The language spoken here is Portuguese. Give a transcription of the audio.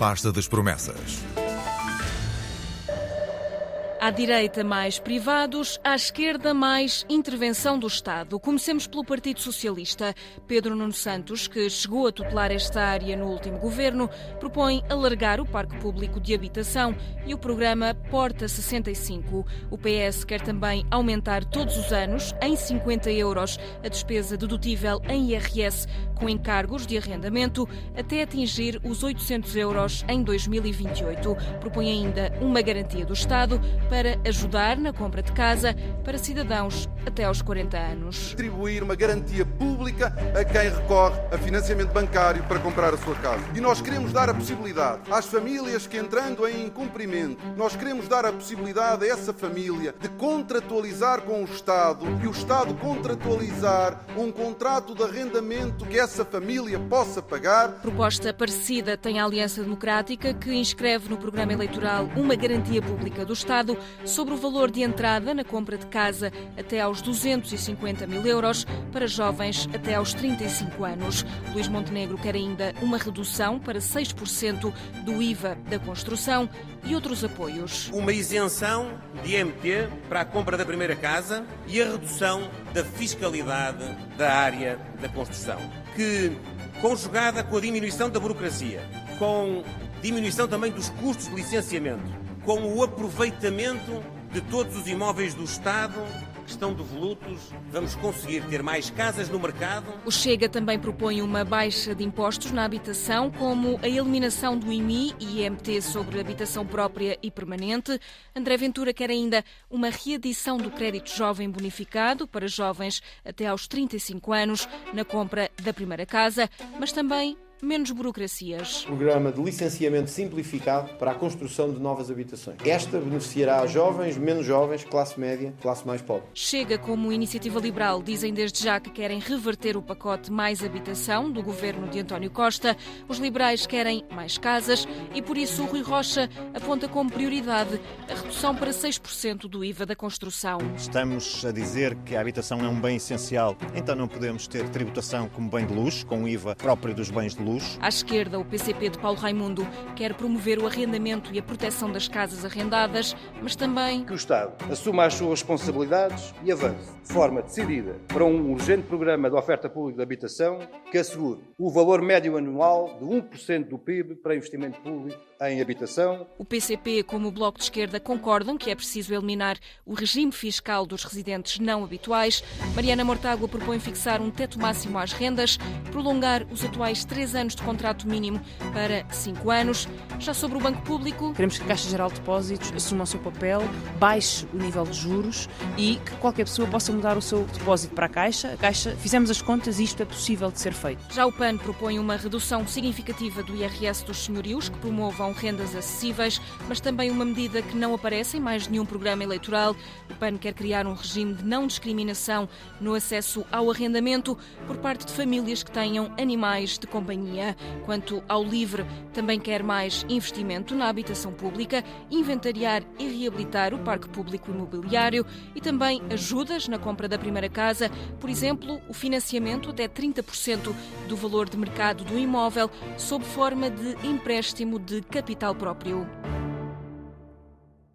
pasta das promessas. À direita, mais privados, à esquerda, mais intervenção do Estado. Comecemos pelo Partido Socialista. Pedro Nuno Santos, que chegou a tutelar esta área no último governo, propõe alargar o parque público de habitação e o programa Porta 65. O PS quer também aumentar todos os anos, em 50 euros, a despesa dedutível em IRS com encargos de arrendamento até atingir os 800 euros em 2028. Propõe ainda uma garantia do Estado para ajudar na compra de casa para cidadãos até aos 40 anos. Atribuir uma garantia pública a quem recorre a financiamento bancário para comprar a sua casa. E nós queremos dar a possibilidade às famílias que entrando em incumprimento, nós queremos dar a possibilidade a essa família de contratualizar com o Estado e o Estado contratualizar um contrato de arrendamento que essa família possa pagar. Proposta parecida tem a Aliança Democrática que inscreve no programa eleitoral uma garantia pública do Estado sobre o valor de entrada na compra de casa até aos 250 mil euros para jovens até aos 35 anos. Luís Montenegro quer ainda uma redução para 6% do IVA da construção e outros apoios. Uma isenção de IMT para a compra da primeira casa e a redução da fiscalidade da área da construção, que, conjugada com a diminuição da burocracia, com diminuição também dos custos de licenciamento, com o aproveitamento de todos os imóveis do Estado que estão devolutos, vamos conseguir ter mais casas no mercado. O Chega também propõe uma baixa de impostos na habitação, como a eliminação do IMI e IMT sobre habitação própria e permanente. André Ventura quer ainda uma readição do crédito jovem bonificado para jovens até aos 35 anos na compra da primeira casa, mas também menos burocracias. Programa de licenciamento simplificado para a construção de novas habitações. Esta beneficiará jovens, menos jovens, classe média, classe mais pobre. Chega como iniciativa liberal, dizem desde já que querem reverter o pacote Mais Habitação do governo de António Costa. Os liberais querem mais casas e por isso o Rui Rocha aponta como prioridade a redução para 6% do IVA da construção. Estamos a dizer que a habitação é um bem essencial, então não podemos ter tributação como bem de luxo, com o IVA próprio dos bens de luxo luz. À esquerda, o PCP de Paulo Raimundo quer promover o arrendamento e a proteção das casas arrendadas, mas também que o Estado assuma as suas responsabilidades e avance de forma decidida para um urgente programa de oferta pública de habitação que assegure o valor médio anual de 1% do PIB para investimento público em habitação. O PCP, como o Bloco de Esquerda, concordam que é preciso eliminar o regime fiscal dos residentes não habituais. Mariana Mortágua propõe fixar um teto máximo às rendas, prolongar os atuais três anos de contrato mínimo para cinco anos. Já sobre o Banco Público. Queremos que a Caixa Geral de Depósitos assuma o seu papel, baixe o nível de juros e que qualquer pessoa possa mudar o seu depósito para a Caixa. A Caixa, fizemos as contas e isto é possível de ser feito. Já o PAN propõe uma redução significativa do IRS dos senhorios que promovam rendas acessíveis, mas também uma medida que não aparece em mais nenhum programa eleitoral. O PAN quer criar um regime de não discriminação no acesso ao arrendamento por parte de famílias que tenham animais de companhia. Quanto ao LIVRE, também quer mais investimento na habitação pública, inventariar e reabilitar o parque público imobiliário e também ajudas na compra da primeira casa, por exemplo, o financiamento até 30% do valor de mercado do imóvel sob forma de empréstimo de capital próprio.